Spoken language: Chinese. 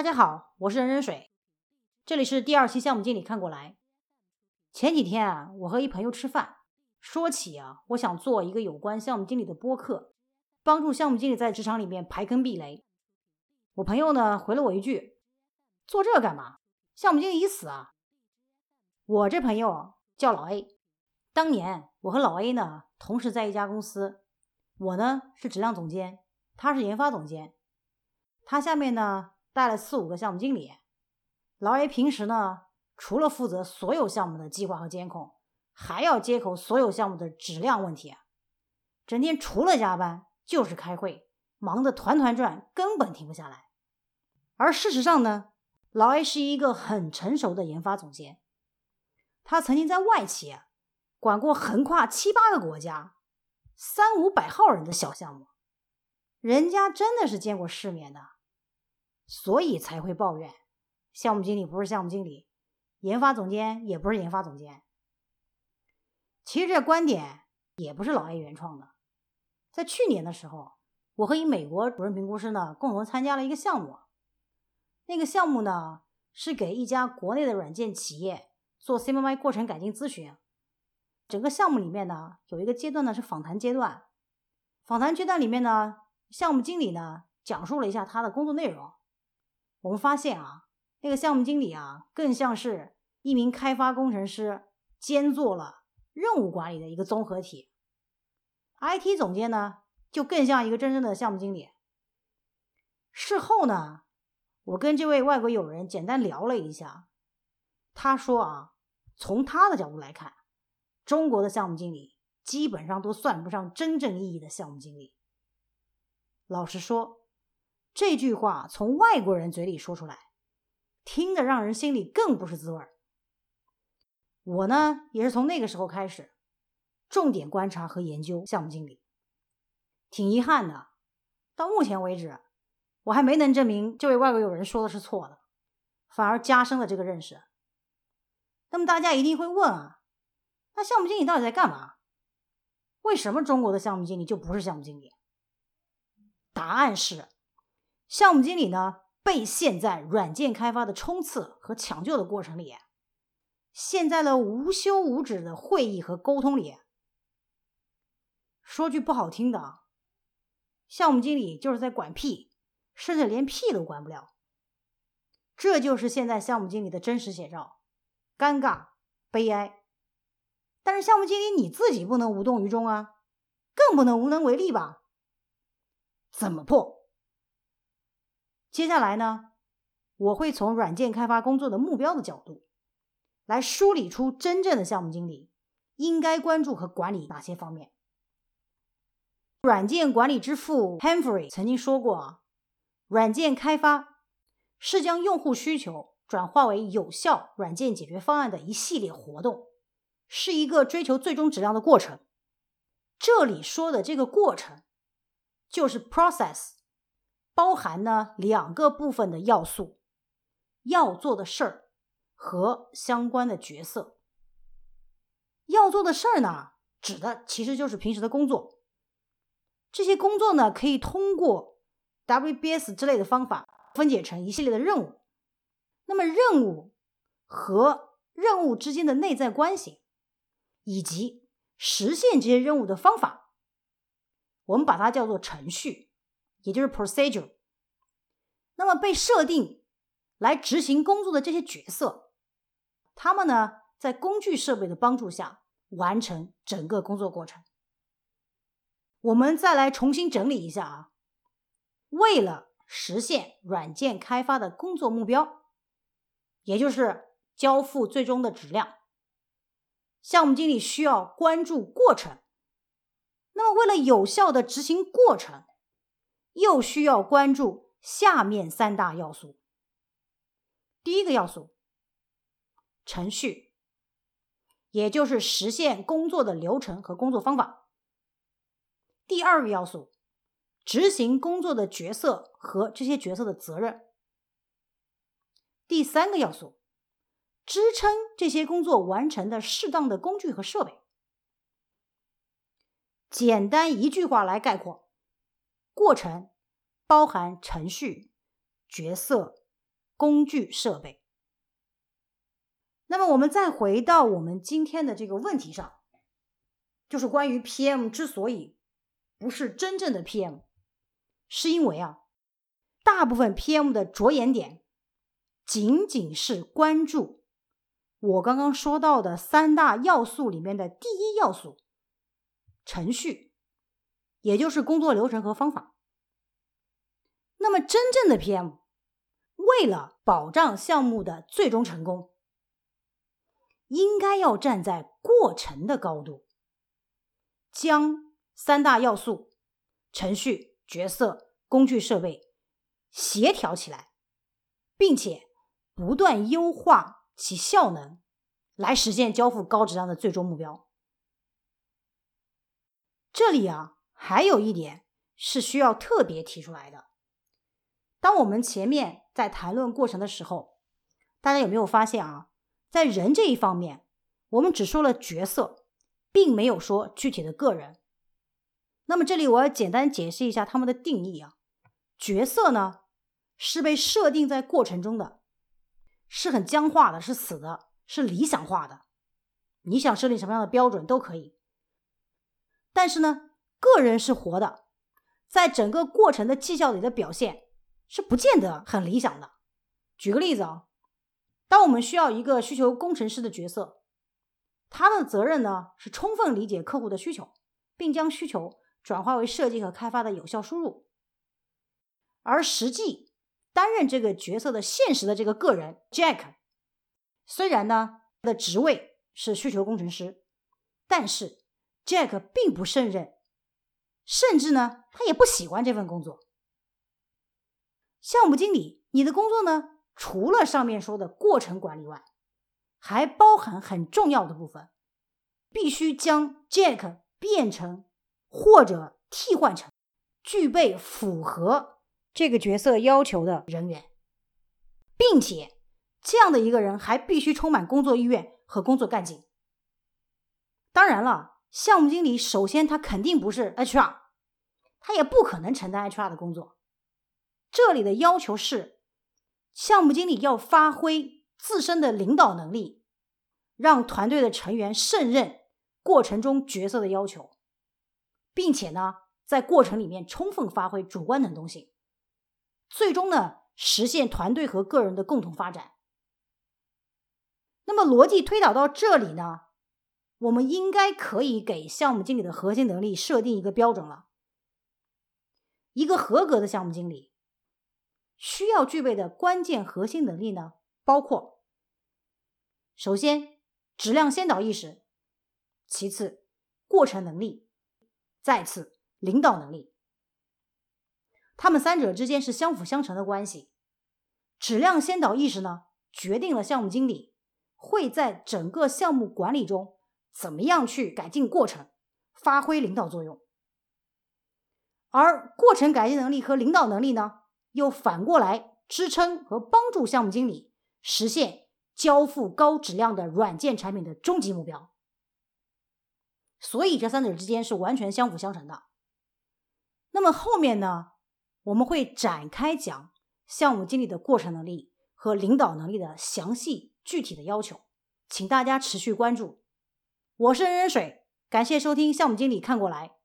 大家好，我是任任水，这里是第二期项目经理看过来。前几天啊，我和一朋友吃饭，说起啊，我想做一个有关项目经理的播客，帮助项目经理在职场里面排坑避雷。我朋友呢回了我一句：“做这干嘛？项目经理已死啊！”我这朋友叫老 A，当年我和老 A 呢同时在一家公司，我呢是质量总监，他是研发总监，他下面呢。带了四五个项目经理，老 A 平时呢，除了负责所有项目的计划和监控，还要接口所有项目的质量问题，整天除了加班就是开会，忙得团团转，根本停不下来。而事实上呢，老 A 是一个很成熟的研发总监，他曾经在外企管过横跨七八个国家、三五百号人的小项目，人家真的是见过世面的。所以才会抱怨，项目经理不是项目经理，研发总监也不是研发总监。其实这观点也不是老 A 原创的。在去年的时候，我和一美国主任评估师呢共同参加了一个项目。那个项目呢是给一家国内的软件企业做 CMI 过程改进咨询。整个项目里面呢有一个阶段呢是访谈阶段，访谈阶段里面呢，项目经理呢讲述了一下他的工作内容。我们发现啊，那个项目经理啊，更像是一名开发工程师兼做了任务管理的一个综合体。IT 总监呢，就更像一个真正的项目经理。事后呢，我跟这位外国友人简单聊了一下，他说啊，从他的角度来看，中国的项目经理基本上都算不上真正意义的项目经理。老实说。这句话从外国人嘴里说出来，听得让人心里更不是滋味儿。我呢，也是从那个时候开始，重点观察和研究项目经理。挺遗憾的，到目前为止，我还没能证明这位外国友人说的是错的，反而加深了这个认识。那么大家一定会问啊，那项目经理到底在干嘛？为什么中国的项目经理就不是项目经理？答案是。项目经理呢，被陷在软件开发的冲刺和抢救的过程里，陷在了无休无止的会议和沟通里。说句不好听的，项目经理就是在管屁，甚至连屁都管不了。这就是现在项目经理的真实写照，尴尬、悲哀。但是项目经理你自己不能无动于衷啊，更不能无能为力吧？怎么破？接下来呢，我会从软件开发工作的目标的角度，来梳理出真正的项目经理应该关注和管理哪些方面。软件管理之父 Humphrey 曾经说过啊：“软件开发是将用户需求转化为有效软件解决方案的一系列活动，是一个追求最终质量的过程。”这里说的这个过程，就是 process。包含呢两个部分的要素，要做的事儿和相关的角色。要做的事儿呢，指的其实就是平时的工作。这些工作呢，可以通过 WBS 之类的方法分解成一系列的任务。那么任务和任务之间的内在关系，以及实现这些任务的方法，我们把它叫做程序。也就是 procedure，那么被设定来执行工作的这些角色，他们呢在工具设备的帮助下完成整个工作过程。我们再来重新整理一下啊，为了实现软件开发的工作目标，也就是交付最终的质量，项目经理需要关注过程。那么为了有效的执行过程，又需要关注下面三大要素。第一个要素，程序，也就是实现工作的流程和工作方法。第二个要素，执行工作的角色和这些角色的责任。第三个要素，支撑这些工作完成的适当的工具和设备。简单一句话来概括。过程包含程序、角色、工具设备。那么我们再回到我们今天的这个问题上，就是关于 PM 之所以不是真正的 PM，是因为啊，大部分 PM 的着眼点仅仅是关注我刚刚说到的三大要素里面的第一要素——程序，也就是工作流程和方法。那么真正的 PM，为了保障项目的最终成功，应该要站在过程的高度，将三大要素——程序、角色、工具、设备协调起来，并且不断优化其效能，来实现交付高质量的最终目标。这里啊，还有一点是需要特别提出来的。当我们前面在谈论过程的时候，大家有没有发现啊？在人这一方面，我们只说了角色，并没有说具体的个人。那么这里我要简单解释一下他们的定义啊。角色呢是被设定在过程中的，是很僵化的，是死的，是理想化的。你想设定什么样的标准都可以。但是呢，个人是活的，在整个过程的绩效里的表现是不见得很理想的。举个例子啊。当我们需要一个需求工程师的角色，他的责任呢是充分理解客户的需求，并将需求转化为设计和开发的有效输入。而实际担任这个角色的现实的这个个人 Jack，虽然呢的职位是需求工程师，但是 Jack 并不胜任，甚至呢他也不喜欢这份工作。项目经理，你的工作呢？除了上面说的过程管理外，还包含很重要的部分，必须将 Jack 变成或者替换成具备符合这个角色要求的人员，并且这样的一个人还必须充满工作意愿和工作干劲。当然了，项目经理首先他肯定不是 HR，他也不可能承担 HR 的工作。这里的要求是。项目经理要发挥自身的领导能力，让团队的成员胜任过程中角色的要求，并且呢，在过程里面充分发挥主观能动性，最终呢，实现团队和个人的共同发展。那么逻辑推导到这里呢，我们应该可以给项目经理的核心能力设定一个标准了。一个合格的项目经理。需要具备的关键核心能力呢，包括：首先，质量先导意识；其次，过程能力；再次，领导能力。他们三者之间是相辅相成的关系。质量先导意识呢，决定了项目经理会在整个项目管理中怎么样去改进过程，发挥领导作用。而过程改进能力和领导能力呢？又反过来支撑和帮助项目经理实现交付高质量的软件产品的终极目标，所以这三者之间是完全相辅相成的。那么后面呢，我们会展开讲项目经理的过程能力和领导能力的详细具体的要求，请大家持续关注。我是任任水，感谢收听项目经理看过来。